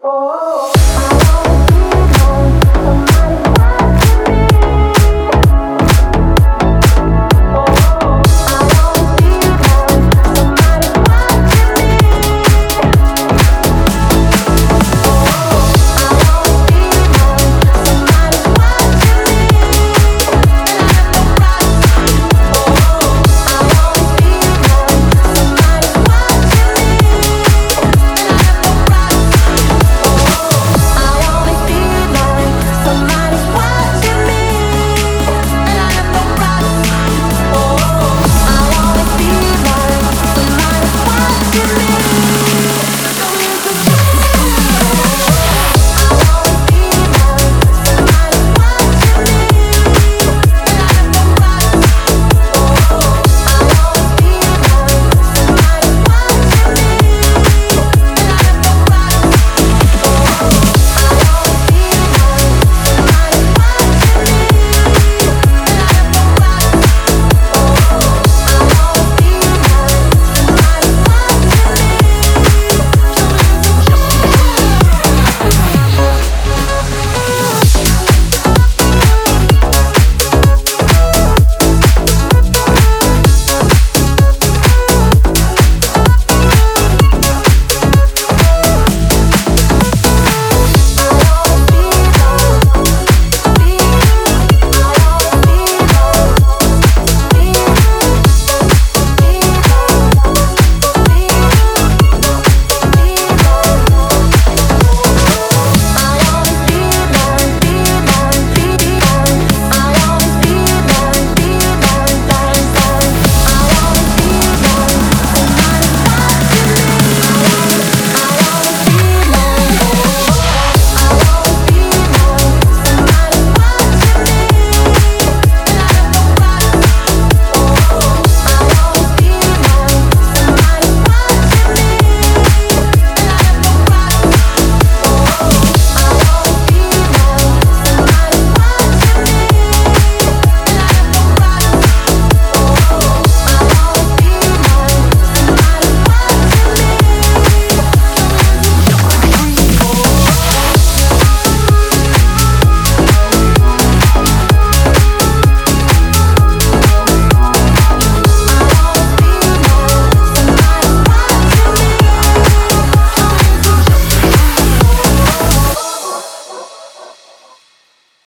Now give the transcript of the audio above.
Oh,